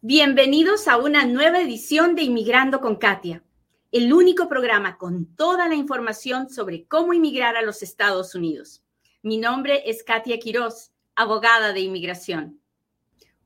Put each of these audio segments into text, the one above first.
Bienvenidos a una nueva edición de Inmigrando con Katia, el único programa con toda la información sobre cómo inmigrar a los Estados Unidos. Mi nombre es Katia Quiroz, abogada de inmigración.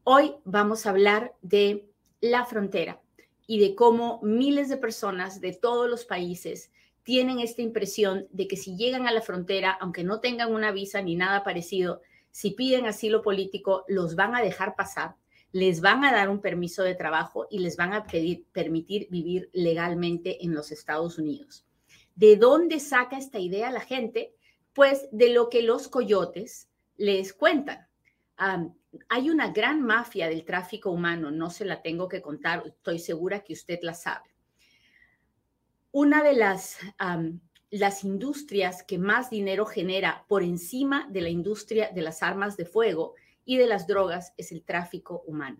Hoy vamos a hablar de la frontera y de cómo miles de personas de todos los países tienen esta impresión de que si llegan a la frontera, aunque no tengan una visa ni nada parecido, si piden asilo político, los van a dejar pasar les van a dar un permiso de trabajo y les van a permitir vivir legalmente en los Estados Unidos. ¿De dónde saca esta idea la gente? Pues de lo que los coyotes les cuentan. hay una gran mafia del tráfico humano, no se la tengo que contar, estoy segura que usted la sabe. Una de las industrias que más dinero genera por encima de la industria de las armas de fuego y de las drogas es el tráfico humano.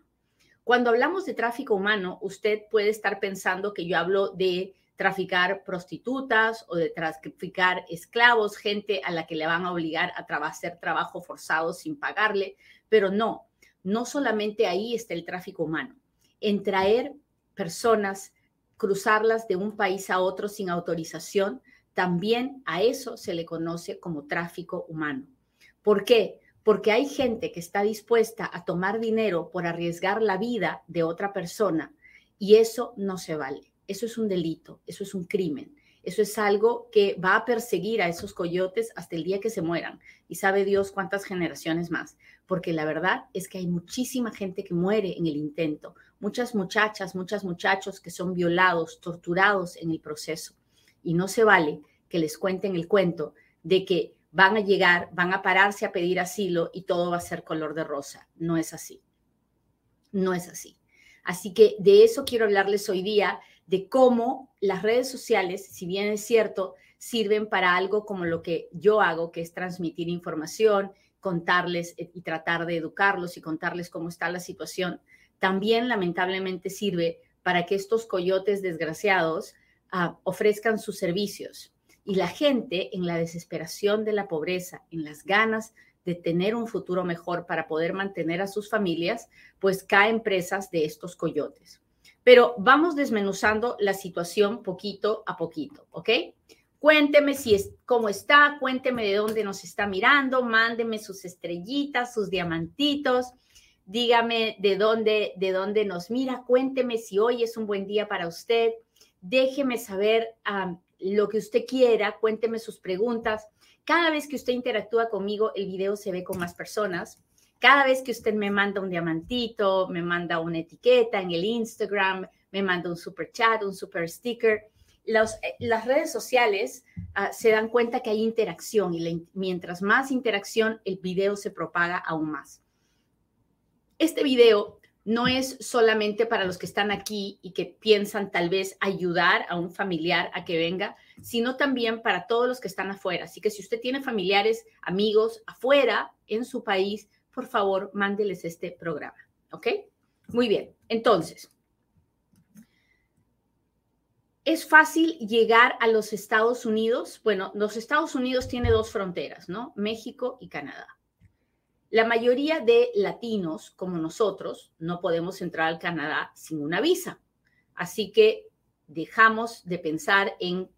Cuando hablamos de tráfico humano, usted puede estar pensando que yo hablo de traficar prostitutas o de traficar esclavos, gente a la que le van a obligar a hacer trabajo forzado sin pagarle, pero no, no solamente ahí está el tráfico humano, en traer personas, cruzarlas de un país a otro sin autorización, también a eso se le conoce como tráfico humano. ¿Por qué? Porque hay gente que está dispuesta a tomar dinero por arriesgar la vida de otra persona y eso no se vale. Eso es un delito, eso es un crimen. Eso es algo que va a perseguir a esos coyotes hasta el día que se mueran. Y sabe Dios cuántas generaciones más. Porque la verdad es que hay muchísima gente que muere en el intento. Muchas muchachas, muchos muchachos que son violados, torturados en el proceso. Y no se vale que les cuenten el cuento de que van a llegar, van a pararse a pedir asilo y todo va a ser color de rosa. No es así. No es así. Así que de eso quiero hablarles hoy día, de cómo las redes sociales, si bien es cierto, sirven para algo como lo que yo hago, que es transmitir información, contarles y tratar de educarlos y contarles cómo está la situación. También lamentablemente sirve para que estos coyotes desgraciados ah, ofrezcan sus servicios y la gente en la desesperación de la pobreza, en las ganas de tener un futuro mejor para poder mantener a sus familias, pues caen presas de estos coyotes. Pero vamos desmenuzando la situación poquito a poquito, ¿ok? Cuénteme si es cómo está, cuénteme de dónde nos está mirando, mándeme sus estrellitas, sus diamantitos, dígame de dónde de dónde nos mira, cuénteme si hoy es un buen día para usted, déjeme saber lo que usted quiera, cuénteme sus preguntas. Cada vez que usted interactúa conmigo, el video se ve con más personas. Cada vez que usted me manda un diamantito, me manda una etiqueta en el Instagram, me manda un super chat, un super sticker, los, eh, las redes sociales ah, se dan cuenta que hay interacción y mientras más interacción, el video se propaga aún más. Este video no es solamente para los que están aquí y que piensan tal vez ayudar a un familiar a que venga, sino también para todos los que están afuera. Así que si usted tiene familiares, amigos afuera en su país, por favor, mándeles este programa. ¿Ok? Muy bien. Entonces, ¿es fácil llegar a los Estados Unidos? Bueno, los Estados Unidos tiene dos fronteras, ¿no? México y Canadá. La mayoría de latinos como nosotros no podemos entrar al Canadá sin una visa. Así que dejamos de pensar en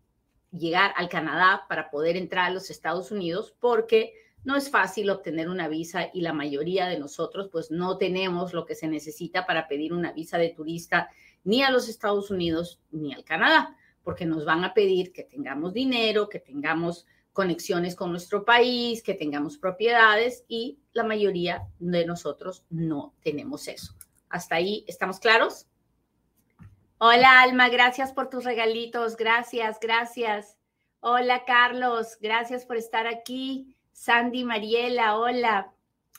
llegar al Canadá para poder entrar a los Estados Unidos porque no es fácil obtener una visa y la mayoría de nosotros pues no tenemos lo que se necesita para pedir una visa de turista ni a los Estados Unidos ni al Canadá, porque nos van a pedir que tengamos dinero, que tengamos conexiones con nuestro país, que tengamos propiedades y la mayoría de nosotros no tenemos eso. ¿Hasta ahí estamos claros? Hola Alma, gracias por tus regalitos, gracias, gracias. Hola Carlos, gracias por estar aquí. Sandy Mariela, hola.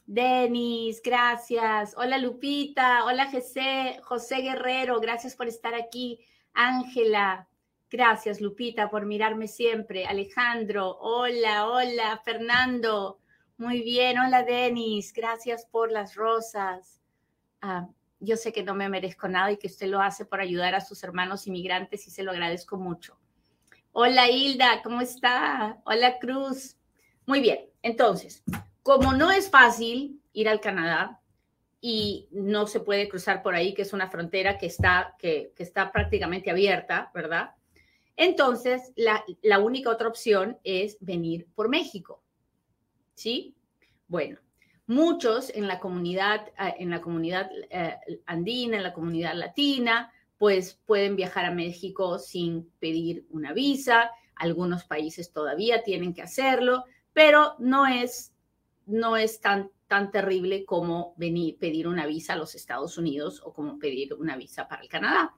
Denis, gracias. Hola Lupita, hola José, José Guerrero, gracias por estar aquí. Ángela, Gracias, Lupita, por mirarme siempre. Alejandro, hola, hola, Fernando. Muy bien, hola, Denis. Gracias por las rosas. Ah, yo sé que no me merezco nada y que usted lo hace por ayudar a sus hermanos inmigrantes y se lo agradezco mucho. Hola, Hilda, ¿cómo está? Hola, Cruz. Muy bien, entonces, como no es fácil ir al Canadá, y no se puede cruzar por ahí, que es una frontera que está, que, está prácticamente abierta, ¿verdad? Entonces, la, única otra opción es venir por México. ¿Sí? Bueno, muchos en la comunidad, eh, en la comunidad eh, andina, en la comunidad latina, pues pueden viajar a México sin pedir una visa. Algunos países todavía tienen que hacerlo, pero no es, no es tan, tan terrible como venir, pedir una visa a los Estados Unidos o como pedir una visa para el Canadá.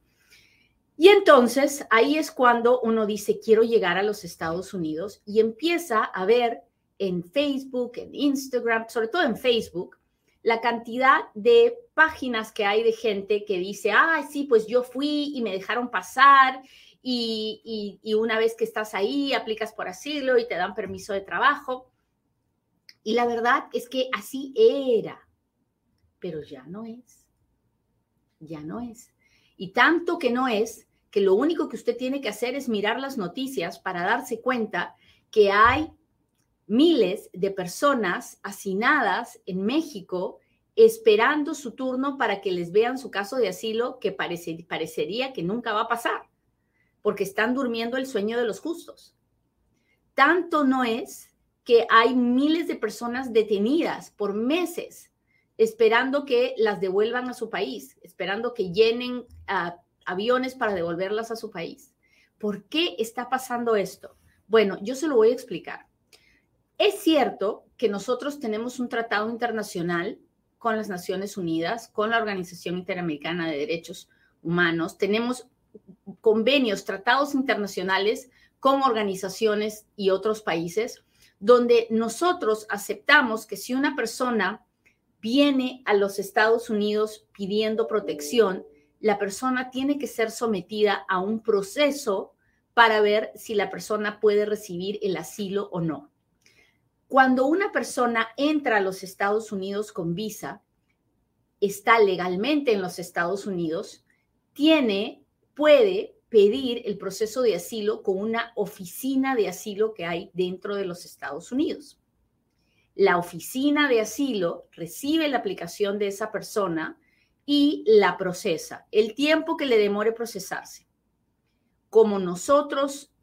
Y entonces ahí es cuando uno dice, quiero llegar a los Estados Unidos y empieza a ver en Facebook, en Instagram, sobre todo en Facebook, la cantidad de páginas que hay de gente que dice, ah, sí, pues yo fui y me dejaron pasar y, y, una vez que estás ahí, aplicas por asilo y te dan permiso de trabajo. Y la verdad es que así era, pero ya no es, ya no es. Y tanto que no es, que lo único que usted tiene que hacer es mirar las noticias para darse cuenta que hay miles de personas hacinadas en México esperando su turno para que les vean su caso de asilo que parecería que nunca va a pasar, porque están durmiendo el sueño de los justos. Tanto no es que hay miles de personas detenidas por meses esperando que las devuelvan a su país, esperando que llenen ah, aviones para devolverlas a su país. ¿Por qué está pasando esto? Bueno, yo se lo voy a explicar. Es cierto que nosotros tenemos un tratado internacional con las Naciones Unidas, con la Organización Interamericana de Derechos Humanos, tenemos convenios, tratados internacionales con organizaciones y otros países, donde nosotros aceptamos que si una persona viene a los Estados Unidos pidiendo protección, la persona tiene que ser sometida a un proceso para ver si la persona puede recibir el asilo o no. Cuando una persona entra a los Estados Unidos con visa, está legalmente en los Estados Unidos, tiene, puede pedir el proceso de asilo con una oficina de asilo que hay dentro de los Estados Unidos. La oficina de asilo recibe la aplicación de esa persona y la procesa, el tiempo que le demore procesarse. Como nosotros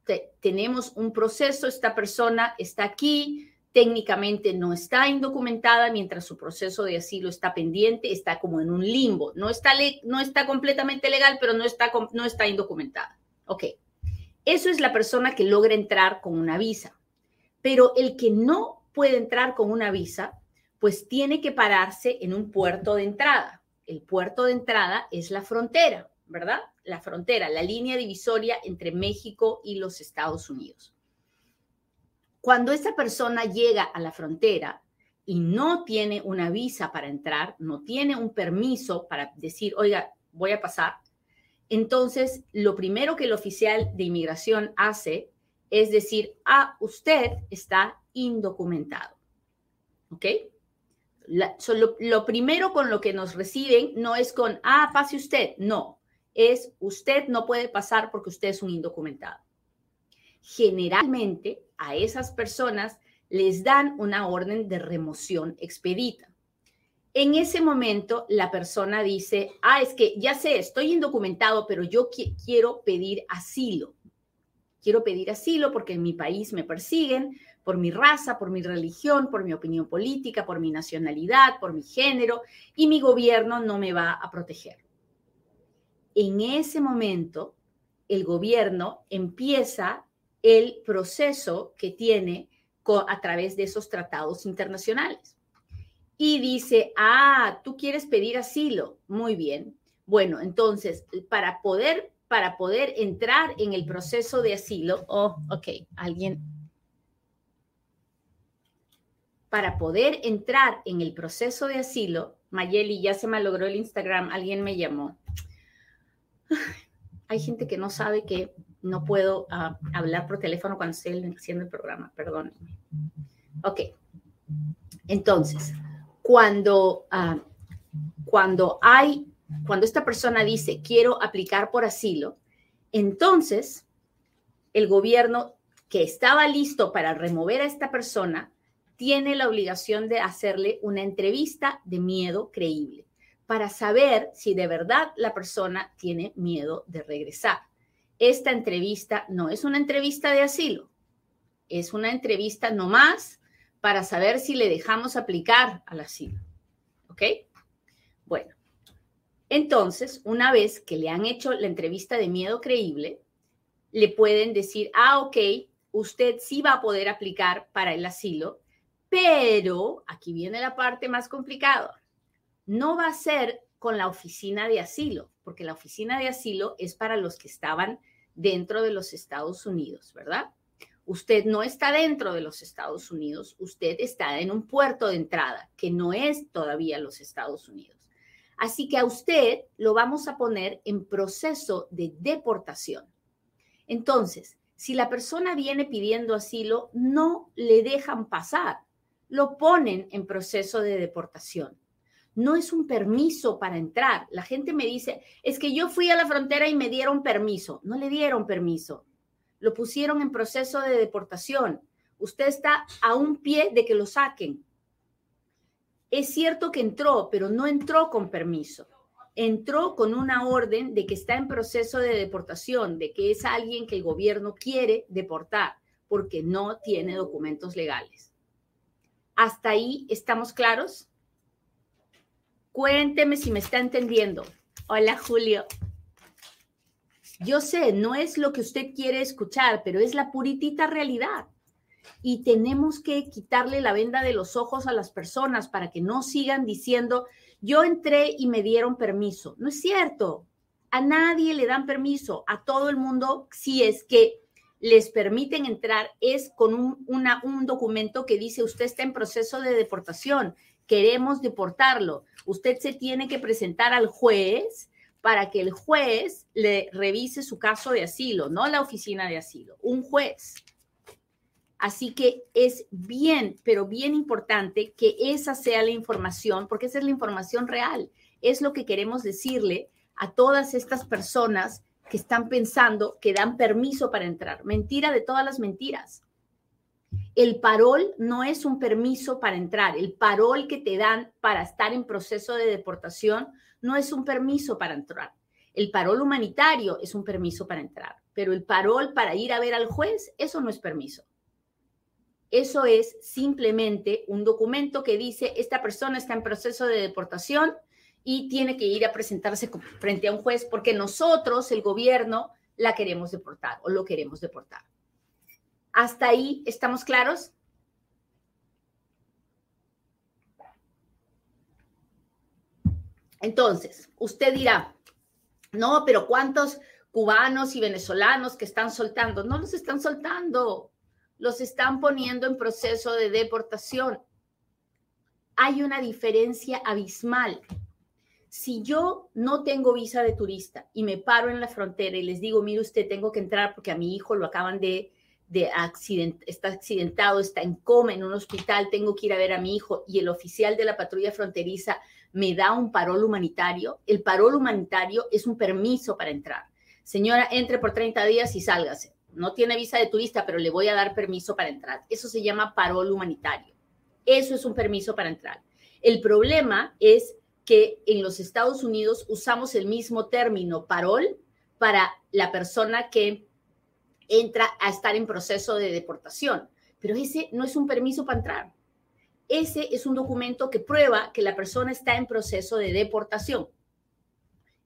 tenemos un proceso, esta persona está aquí, técnicamente no está indocumentada mientras su proceso de asilo está pendiente, está como en un limbo. No está, no está completamente legal, pero no está, no está indocumentada. Ok, eso es la persona que logra entrar con una visa. Pero el que no puede entrar con una visa, pues tiene que pararse en un puerto de entrada. El puerto de entrada es la frontera, ¿verdad? La frontera, la línea divisoria entre México y los Estados Unidos. Cuando esa persona llega a la frontera y no tiene una visa para entrar, no tiene un permiso para decir, oiga, voy a pasar, entonces lo primero que el oficial de inmigración hace es decir, ah, usted está indocumentado. ¿Ok? lo, primero con lo que nos reciben no es con, ah, pase usted, no, es usted no puede pasar porque usted es un indocumentado. Generalmente a esas personas les dan una orden de remoción expedita. En ese momento, la persona dice, ah, es que ya sé, estoy indocumentado, pero yo quiero pedir asilo. Quiero pedir asilo porque en mi país me persiguen por mi raza, por mi religión, por mi opinión política, por mi nacionalidad, por mi género, y mi gobierno no me va a proteger. En ese momento, el gobierno empieza el proceso que tiene a través de esos tratados internacionales. Y dice, ah, tú quieres pedir asilo. Muy bien. Bueno, entonces, para poder, para poder entrar en el proceso de asilo, oh, ok, alguien, para poder entrar en el proceso de asilo, Mayeli, ya se me logró el Instagram, alguien me llamó. Hay gente que no sabe que no puedo ah, hablar por teléfono cuando estoy haciendo el programa, perdónenme. Ok. Entonces, cuando, ah, cuando hay, cuando esta persona dice, quiero aplicar por asilo, entonces el gobierno que estaba listo para remover a esta persona tiene la obligación de hacerle una entrevista de miedo creíble. para saber si de verdad la persona tiene miedo de regresar. Esta entrevista no es una entrevista de asilo, es una entrevista nomás para saber si le dejamos aplicar al asilo. ¿Ok? Bueno, entonces, una vez que le han hecho la entrevista de miedo creíble, le pueden decir, ah, ok, usted sí va a poder aplicar para el asilo, pero aquí viene la parte más complicada. No va a ser con la oficina de asilo, porque la oficina de asilo es para los que estaban dentro de los Estados Unidos, ¿verdad? Usted no está dentro de los Estados Unidos, usted está en un puerto de entrada que no es todavía los Estados Unidos. Así que a usted lo vamos a poner en proceso de deportación. Entonces, si la persona viene pidiendo asilo, no le dejan pasar lo ponen en proceso de deportación. No es un permiso para entrar. La gente me dice, es que yo fui a la frontera y me dieron permiso. No le dieron permiso. Lo pusieron en proceso de deportación. Usted está a un pie de que lo saquen. Es cierto que entró, pero no entró con permiso. Entró con una orden de que está en proceso de deportación, de que es alguien que el gobierno quiere deportar porque no tiene documentos legales. ¿Hasta ahí estamos claros? Cuénteme si me está entendiendo. Hola, Julio. Yo sé, no es lo que usted quiere escuchar, pero es la puritita realidad. Y tenemos que quitarle la venda de los ojos a las personas para que no sigan diciendo, yo entré y me dieron permiso. No es cierto. A nadie le dan permiso, a todo el mundo, si es que les permiten entrar es con un, documento que dice usted está en proceso de deportación, queremos deportarlo. Usted se tiene que presentar al juez para que el juez le revise su caso de asilo, no la oficina de asilo, un juez. Así que es bien, pero bien importante que esa sea la información, porque esa es la información real. Es lo que queremos decirle a todas estas personas que están pensando que dan permiso para entrar. Mentira de todas las mentiras. El parol no es un permiso para entrar. El parol que te dan para estar en proceso de deportación no es un permiso para entrar. El parol humanitario es un permiso para entrar, pero el parol para ir a ver al juez, eso no es permiso. Eso es simplemente un documento que dice, esta persona está en proceso de deportación, y tiene que ir a presentarse frente a un juez porque nosotros, el gobierno, la queremos deportar o lo queremos deportar. ¿Hasta ahí estamos claros? Entonces, usted dirá, no, pero ¿cuántos cubanos y venezolanos que están soltando? No los están soltando, los están poniendo en proceso de deportación. Hay una diferencia abismal si yo no tengo visa de turista y me paro en la frontera y les digo, mire usted, tengo que entrar porque a mi hijo lo acaban de, de accident, está accidentado, está en coma en un hospital, tengo que ir a ver a mi hijo y el oficial de la patrulla fronteriza me da un parol humanitario, el parol humanitario es un permiso para entrar. Señora, entre por 30 días y sálgase. No tiene visa de turista, pero le voy a dar permiso para entrar. Eso se llama parol humanitario. Eso es un permiso para entrar. El problema es que en los Estados Unidos usamos el mismo término parol para la persona que entra a estar en proceso de deportación, pero ese no es un permiso para entrar. Ese es un documento que prueba que la persona está en proceso de deportación.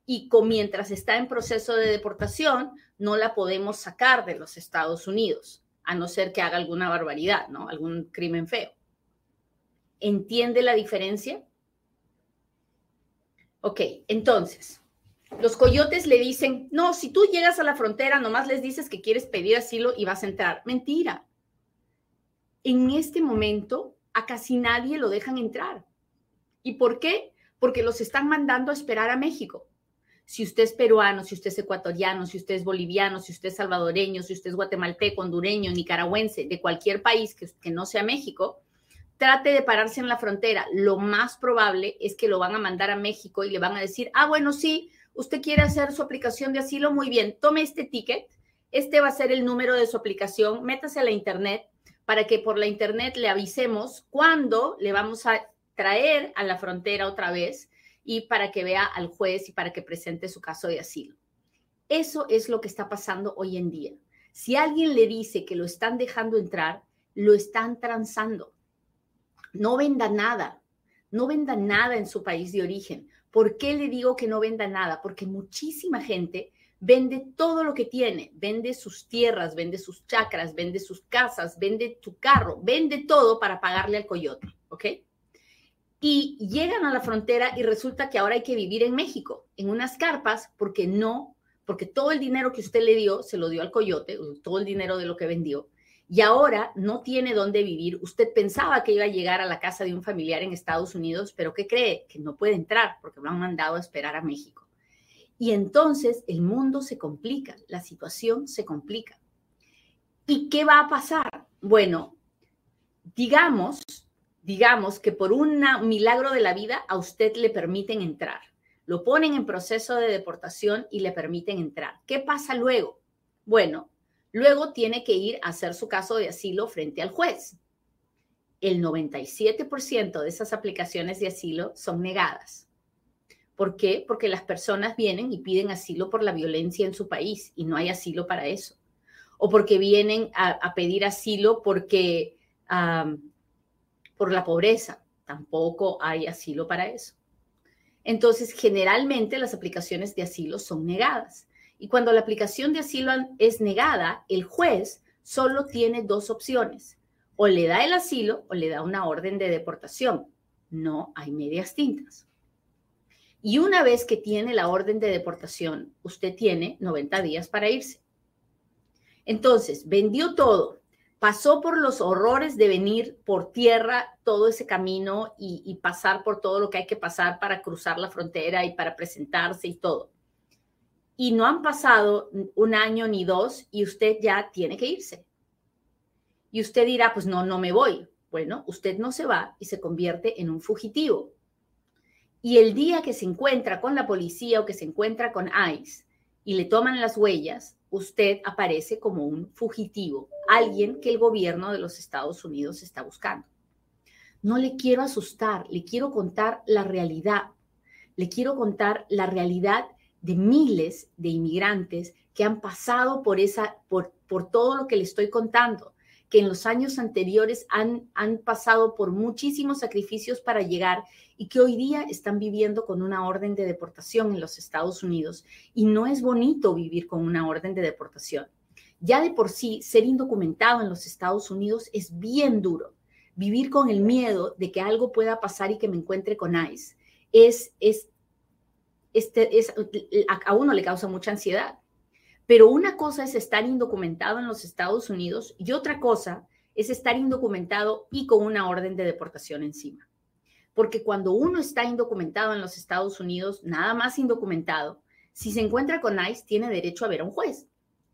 Y con, mientras está en proceso de deportación, no la podemos sacar de los Estados Unidos, a no ser que haga alguna barbaridad, ¿no? Algún crimen feo. ¿Entiende la diferencia? Ok, entonces, los coyotes le dicen, no, si tú llegas a la frontera, nomás les dices que quieres pedir asilo y vas a entrar. Mentira. En este momento, a casi nadie lo dejan entrar. ¿Y por qué? Porque los están mandando a esperar a México. Si usted es peruano, si usted es ecuatoriano, si usted es boliviano, si usted es salvadoreño, si usted es guatemalteco, hondureño, nicaragüense, de cualquier país que, que no sea México, trate de pararse en la frontera. Lo más probable es que lo van a mandar a México y le van a decir, ah, bueno, sí, usted quiere hacer su aplicación de asilo, muy bien, tome este ticket, este va a ser el número de su aplicación, métase a la internet para que por la internet le avisemos cuándo le vamos a traer a la frontera otra vez y para que vea al juez y para que presente su caso de asilo. Eso es lo que está pasando hoy en día. Si alguien le dice que lo están dejando entrar, lo están transando. No venda nada, no venda nada en su país de origen. ¿Por qué le digo que no venda nada? Porque muchísima gente vende todo lo que tiene, vende sus tierras, vende sus chacras, vende sus casas, vende tu carro, vende todo para pagarle al coyote, ¿ok? Y llegan a la frontera y resulta que ahora hay que vivir en México, en unas carpas, porque no, porque todo el dinero que usted le dio se lo dio al coyote, todo el dinero de lo que vendió, y ahora no tiene dónde vivir. Usted pensaba que iba a llegar a la casa de un familiar en Estados Unidos, pero ¿qué cree? Que no puede entrar porque lo han mandado a esperar a México. Y entonces el mundo se complica, la situación se complica. ¿Y qué va a pasar? Bueno, digamos, digamos que por un milagro de la vida a usted le permiten entrar. Lo ponen en proceso de deportación y le permiten entrar. ¿Qué pasa luego? Bueno, luego tiene que ir a hacer su caso de asilo frente al juez. El 97% de esas aplicaciones de asilo son negadas. ¿Por qué? Porque las personas vienen y piden asilo por la violencia en su país y no hay asilo para eso. O porque vienen a, pedir asilo porque por la pobreza. Tampoco hay asilo para eso. Entonces, generalmente las aplicaciones de asilo son negadas. Y cuando la aplicación de asilo es negada, el juez solo tiene dos opciones. O le da el asilo o le da una orden de deportación. No hay medias tintas. Y una vez que tiene la orden de deportación, usted tiene 90 días para irse. Entonces, vendió todo, pasó por los horrores de venir por tierra todo ese camino y, pasar por todo lo que hay que pasar para cruzar la frontera y para presentarse y todo. Y no han pasado un año ni dos y usted ya tiene que irse. Y usted dirá, pues no, no me voy. Bueno, usted no se va y se convierte en un fugitivo. Y el día que se encuentra con la policía o que se encuentra con ICE y le toman las huellas, usted aparece como un fugitivo, alguien que el gobierno de los Estados Unidos está buscando. No le quiero asustar, le quiero contar la realidad. Le quiero contar la realidad de miles de inmigrantes que han pasado por esa por, por todo lo que le estoy contando que en los años anteriores han, han pasado por muchísimos sacrificios para llegar y que hoy día están viviendo con una orden de deportación en los Estados Unidos. Y no es bonito vivir con una orden de deportación. Ya de por sí, ser indocumentado en los Estados Unidos es bien duro. Vivir con el miedo de que algo pueda pasar y que me encuentre con ICE es, es, este, es, a uno le causa mucha ansiedad. Pero una cosa es estar indocumentado en los Estados Unidos y otra cosa es estar indocumentado y con una orden de deportación encima. Porque cuando uno está indocumentado en los Estados Unidos, nada más indocumentado, si se encuentra con ICE, tiene derecho a ver a un juez.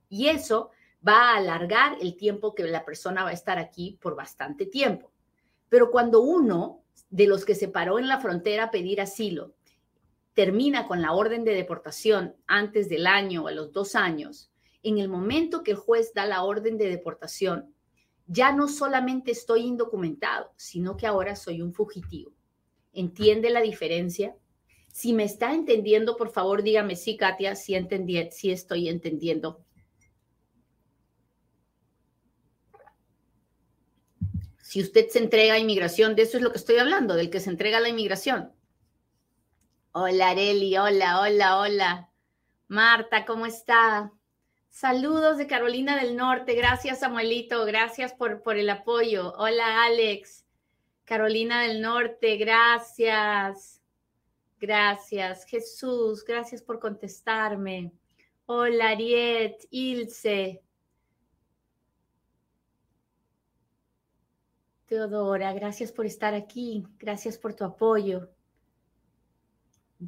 Y eso va a alargar el tiempo que la persona va a estar aquí por bastante tiempo. Pero cuando uno de los que se paró en la frontera a pedir asilo termina con la orden de deportación antes del año o a los dos años, en el momento que el juez da la orden de deportación, ya no solamente estoy indocumentado, sino que ahora soy un fugitivo. ¿Entiende la diferencia? Si me está entendiendo, por favor, dígame sí, Katia, si entendí, si estoy entendiendo. Si usted se entrega a inmigración, de eso es lo que estoy hablando, del que se entrega a la inmigración. Hola, Areli, hola, hola, hola. Marta, ¿cómo está? Saludos de Carolina del Norte. Gracias, Samuelito. Gracias por, por el apoyo. Hola, Alex. Carolina del Norte, gracias. Gracias. Jesús, gracias por contestarme. Hola, Ariet, Ilse. Teodora, gracias por estar aquí. Gracias por tu apoyo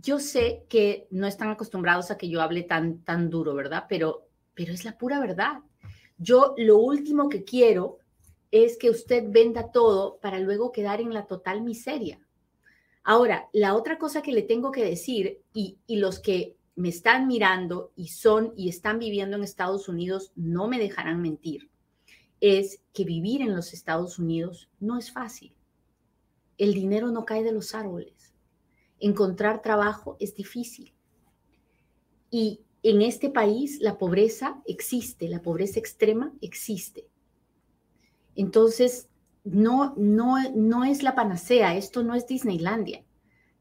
yo sé que no están acostumbrados a que yo hable tan, tan duro, ¿verdad? Pero, pero es la pura verdad. Yo lo último que quiero es que usted venda todo para luego quedar en la total miseria. Ahora, la otra cosa que le tengo que decir, y, y los que me están mirando y son y están viviendo en Estados Unidos no me dejarán mentir, es que vivir en los Estados Unidos no es fácil. El dinero no cae de los árboles Encontrar trabajo es difícil. Y en este país la pobreza existe, la pobreza extrema existe. Entonces, no, no, no es la panacea, esto no es Disneylandia.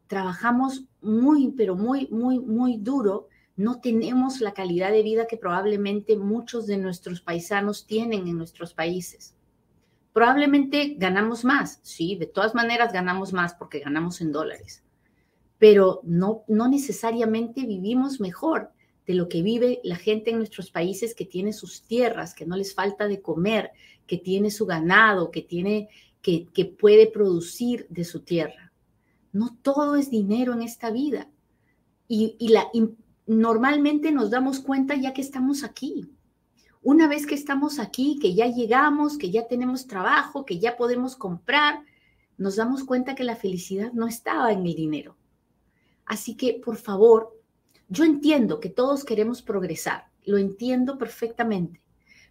Trabajamos muy, pero muy, muy, muy duro. No tenemos la calidad de vida que probablemente muchos de nuestros paisanos tienen en nuestros países. Probablemente ganamos más, sí, de todas maneras ganamos más porque ganamos en dólares, pero no, necesariamente vivimos mejor de lo que vive la gente en nuestros países que tiene sus tierras, que no les falta de comer, que tiene su ganado, que tiene que, puede producir de su tierra. No todo es dinero en esta vida. Y, y, la, normalmente nos damos cuenta ya que estamos aquí. Una vez que estamos aquí, que ya llegamos, que ya tenemos trabajo, que ya podemos comprar, nos damos cuenta que la felicidad no estaba en el dinero. Así que, por favor, yo entiendo que todos queremos progresar, lo entiendo perfectamente,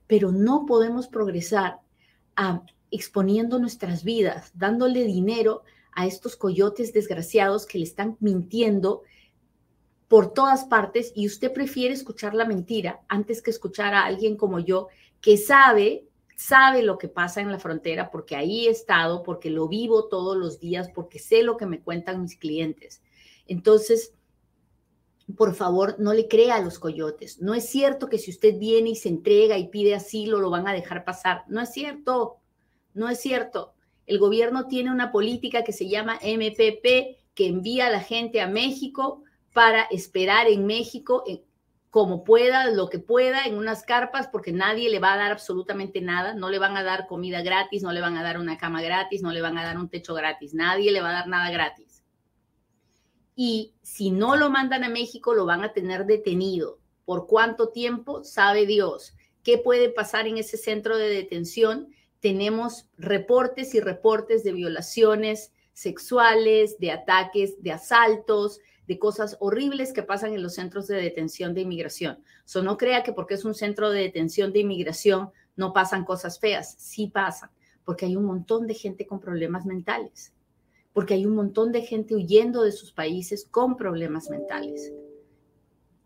pero no podemos progresar a, exponiendo nuestras vidas, dándole dinero a estos coyotes desgraciados que le están mintiendo por todas partes y usted prefiere escuchar la mentira antes que escuchar a alguien como yo que sabe, sabe lo que pasa en la frontera porque ahí he estado, porque lo vivo todos los días, porque sé lo que me cuentan mis clientes. Entonces, por favor, no le crea a los coyotes. No es cierto que si usted viene y se entrega y pide asilo, lo van a dejar pasar. No es cierto. No es cierto. El gobierno tiene una política que se llama MPP, que envía a la gente a México para esperar en México como pueda, lo que pueda, en unas carpas, porque nadie le va a dar absolutamente nada. No le van a dar comida gratis, no le van a dar una cama gratis, no le van a dar un techo gratis. Nadie le va a dar nada gratis y si no lo mandan a México lo van a tener detenido. ¿Por cuánto tiempo? Sabe Dios. ¿Qué puede pasar en ese centro de detención? Tenemos reportes y reportes de violaciones sexuales, de ataques, de asaltos, de cosas horribles que pasan en los centros de detención de inmigración. So, no crea que porque es un centro de detención de inmigración no pasan cosas feas. Sí pasan, porque hay un montón de gente con problemas mentales porque hay un montón de gente huyendo de sus países con problemas mentales.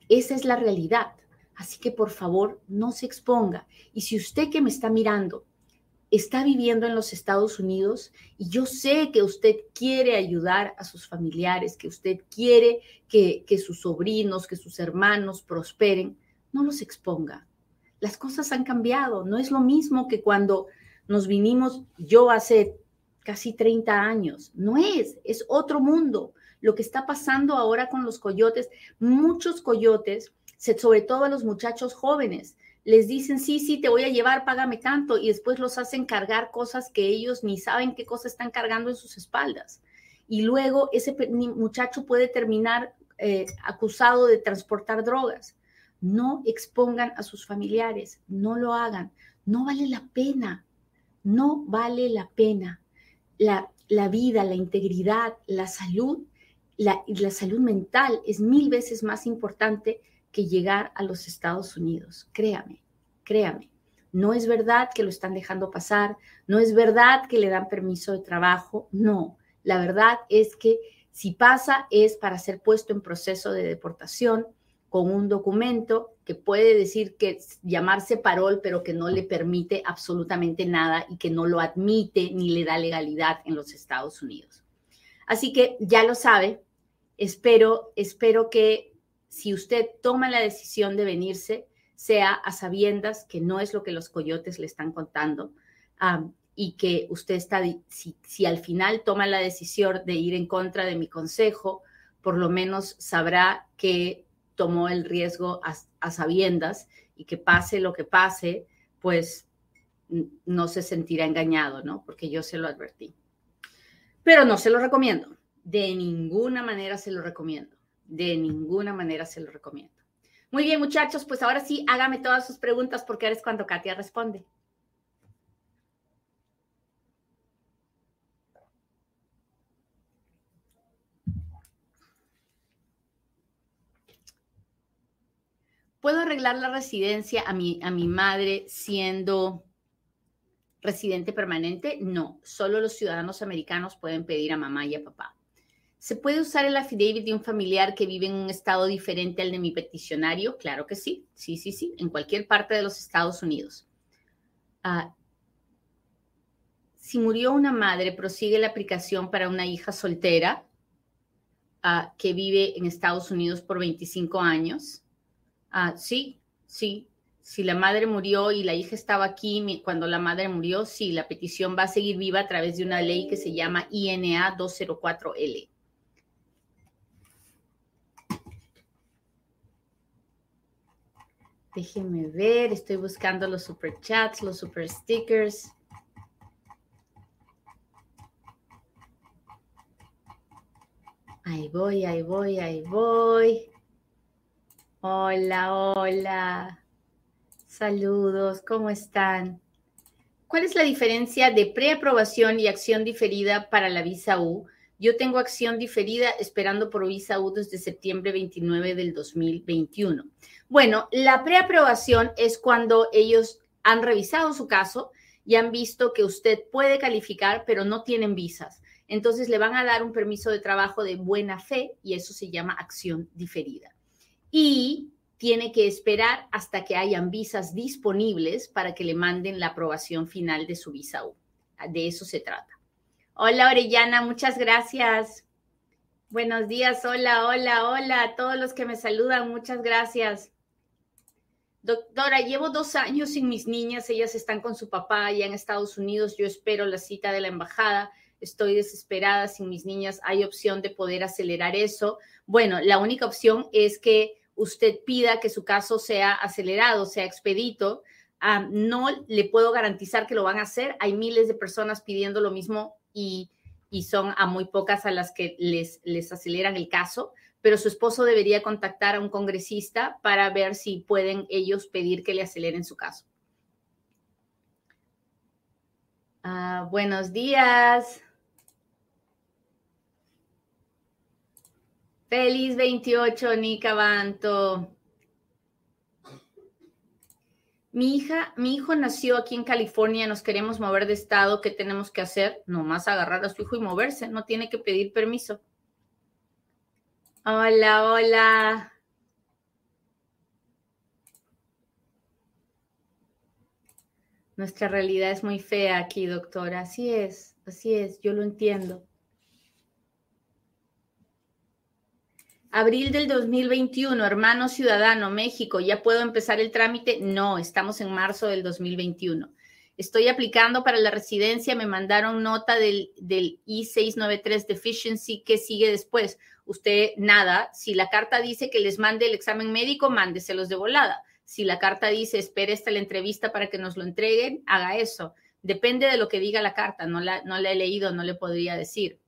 Esa es la realidad. Así que por favor, no se exponga. Y si usted que me está mirando está viviendo en los Estados Unidos y yo sé que usted quiere ayudar a sus familiares, que usted quiere que, sus sobrinos, que sus hermanos prosperen, no los exponga. Las cosas han cambiado. No es lo mismo que cuando nos vinimos, yo hace casi 30 años. No es, es otro mundo. Lo que está pasando ahora con los coyotes, muchos coyotes, sobre todo a los muchachos jóvenes, les dicen, sí, sí, te voy a llevar, págame tanto, y después los hacen cargar cosas que ellos ni saben qué cosas están cargando en sus espaldas. Y luego ese muchacho puede terminar eh, acusado de transportar drogas. No expongan a sus familiares, no lo hagan, no vale la pena, no vale la pena la, vida, la integridad, la salud, la, la salud mental es mil veces más importante que llegar a los Estados Unidos. Créame, créame. No es verdad que lo están dejando pasar, no es verdad que le dan permiso de trabajo, no. La verdad es que si pasa es para ser puesto en proceso de deportación con un documento que puede decir que llamarse parol, pero que no le permite absolutamente nada y que no lo admite ni le da legalidad en los Estados Unidos. Así que ya lo sabe. Espero, espero que si usted toma la decisión de venirse, sea a sabiendas que no es lo que los coyotes le están contando y que usted está, si, si al final toma la decisión de ir en contra de mi consejo, por lo menos sabrá que tomó el riesgo a, sabiendas y que pase lo que pase, pues no se sentirá engañado, ¿no? Porque yo se lo advertí. Pero no se lo recomiendo. De ninguna manera se lo recomiendo. De ninguna manera se lo recomiendo. Muy bien, muchachos, pues ahora sí, hágame todas sus preguntas porque ahora es cuando Katia responde. ¿Puedo arreglar la residencia a mi, a mi madre siendo residente permanente? No, solo los ciudadanos americanos pueden pedir a mamá y a papá. ¿Se puede usar el affidavit de un familiar que vive en un estado diferente al de mi peticionario? Claro que sí, sí, sí, sí, en cualquier parte de los Estados Unidos. Ah, si murió una madre, prosigue la aplicación para una hija soltera ah, que vive en Estados Unidos por 25 años. Ah, sí, sí. Si la madre murió y la hija estaba aquí cuando la madre murió, sí, la petición va a seguir viva a través de una ley que se llama INA 204L. Déjenme ver, estoy buscando los super chats, los super stickers. Ahí voy, ahí voy, ahí voy. Hola, hola. Saludos, ¿cómo están? ¿Cuál es la diferencia de preaprobación y acción diferida para la visa U? Yo tengo acción diferida esperando por visa U desde septiembre 29 del 2021. Bueno, la preaprobación es cuando ellos han revisado su caso y han visto que usted puede calificar, pero no tienen visas. Entonces le van a dar un permiso de trabajo de buena fe y eso se llama acción diferida. Y tiene que esperar hasta que hayan visas disponibles para que le manden la aprobación final de su visa U. De eso se trata. Hola Orellana, muchas gracias. Buenos días, hola, hola, hola a todos los que me saludan, muchas gracias. Doctora, llevo dos años sin mis niñas, ellas están con su papá allá en Estados Unidos, yo espero la cita de la embajada, estoy desesperada sin mis niñas, ¿hay opción de poder acelerar eso? Bueno, la única opción es que usted pida que su caso sea acelerado, sea expedito. Ah, no le puedo garantizar que lo van a hacer, hay miles de personas pidiendo lo mismo y, son a muy pocas a las que les, les aceleran el caso pero su esposo debería contactar a un congresista para ver si pueden ellos pedir que le aceleren su caso. Ah, buenos días. Feliz 28, Nica Banto. Mi hija, mi hijo nació aquí en California, nos queremos mover de estado, ¿qué tenemos que hacer? Nomás agarrar a su hijo y moverse, no tiene que pedir permiso. Hola, hola. Nuestra realidad es muy fea aquí, doctora. Así es, así es, yo lo entiendo. Abril del 2021, hermano ciudadano, México, ¿ya puedo empezar el trámite? No, estamos en marzo del 2021. Estoy aplicando para la residencia, me mandaron nota del, del I-693 Deficiency, ¿qué sigue después? usted nada. Si la carta dice que les mande el examen médico, mándeselos de volada. Si la carta dice espere hasta la entrevista para que nos lo entreguen, haga eso. Depende de lo que diga la carta. No la, no la he leído, no le podría decir.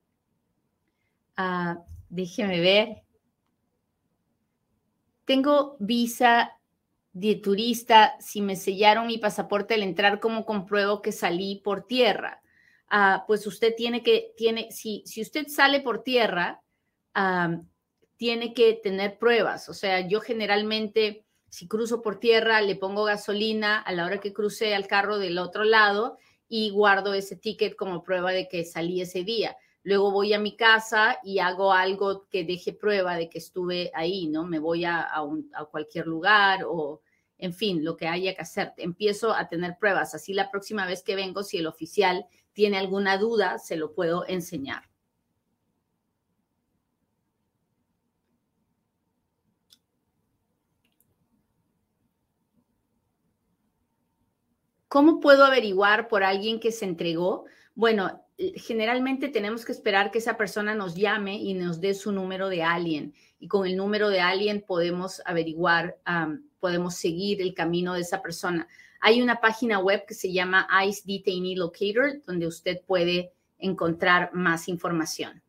Ah, déjeme ver. Tengo visa de turista. Si me sellaron mi pasaporte al entrar, ¿cómo compruebo que salí por tierra? Ah, pues usted tiene que, tiene, si, si usted sale por tierra, tiene que tener pruebas. O sea, yo generalmente, si cruzo por tierra, le pongo gasolina a la hora que crucé al carro del otro lado y guardo ese ticket como prueba de que salí ese día. Luego voy a mi casa y hago algo que deje prueba de que estuve ahí, ¿no? Me voy a, a cualquier lugar o, en fin, lo que haya que hacer. Empiezo a tener pruebas. Así la próxima vez que vengo, si el oficial tiene alguna duda, se lo puedo enseñar. ¿Cómo puedo averiguar por alguien que se entregó? Bueno, generalmente tenemos que esperar que esa persona nos llame y nos dé su número de alguien. Y con el número de alguien podemos averiguar, podemos seguir el camino de esa persona. Hay una página web que se llama ICE Detainee Locator, donde usted puede encontrar más información.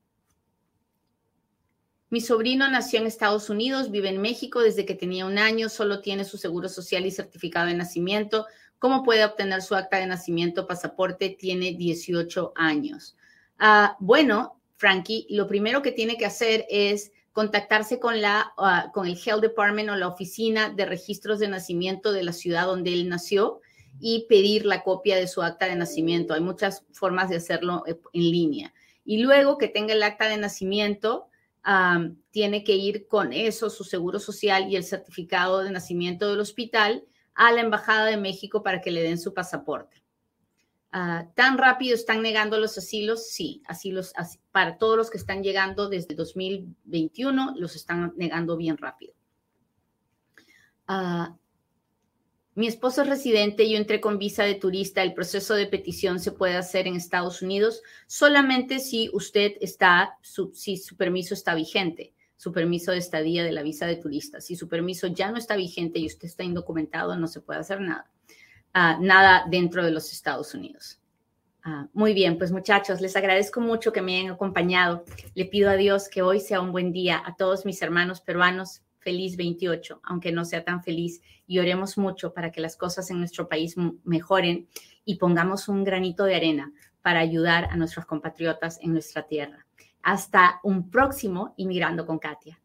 Mi sobrino nació en Estados Unidos, vive en México desde que tenía un año, solo tiene su seguro social y certificado de nacimiento. ¿Cómo puede obtener su acta de nacimiento, pasaporte? Tiene 18 años. Ah, bueno, Frankie, lo primero que tiene que hacer es contactarse con, la, ah, con el Health Department o la oficina de registros de nacimiento de la ciudad donde él nació y pedir la copia de su acta de nacimiento. Hay muchas formas de hacerlo eh, en línea. Y luego que tenga el acta de nacimiento, tiene que ir con eso, su seguro social y el certificado de nacimiento del hospital a la Embajada de México para que le den su pasaporte. Ah, ¿Tan rápido están negando los asilos? Sí, asilos para todos los que están llegando desde 2021, los están negando bien rápido. Uh, mi esposo es residente, yo entré con visa de turista. El proceso de petición se puede hacer en Estados Unidos solamente si usted está, si su permiso está vigente, su permiso de estadía de la visa de turista. Si su permiso ya no está vigente y usted está indocumentado, no se puede hacer nada. Ah, nada dentro de los Estados Unidos. Ah, muy bien, pues muchachos, les agradezco mucho que me hayan acompañado. Le pido a Dios que hoy sea un buen día a todos mis hermanos peruanos feliz 28, aunque no sea tan feliz, y oremos mucho para que las cosas en nuestro país mejoren y pongamos un granito de arena para ayudar a nuestros compatriotas en nuestra tierra. Hasta un próximo Inmigrando con Katia.